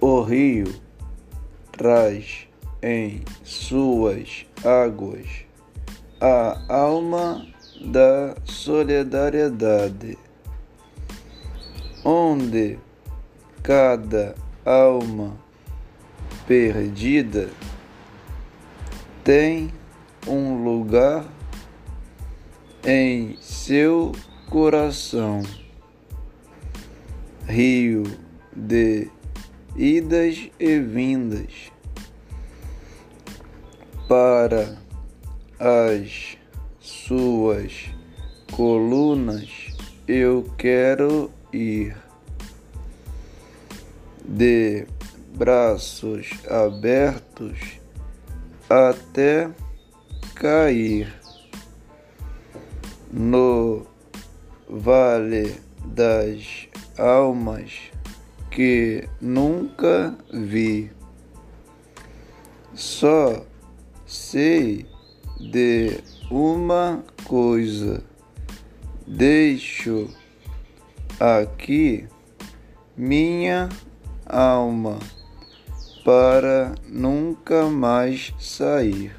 O rio traz em suas águas a alma da solidariedade, onde cada alma perdida tem um lugar em seu coração. Rio de idas e vindas para as suas colunas eu quero ir de braços abertos até cair no vale das almas que nunca vi. Só sei de uma coisa: deixo aqui minha alma para nunca mais sair.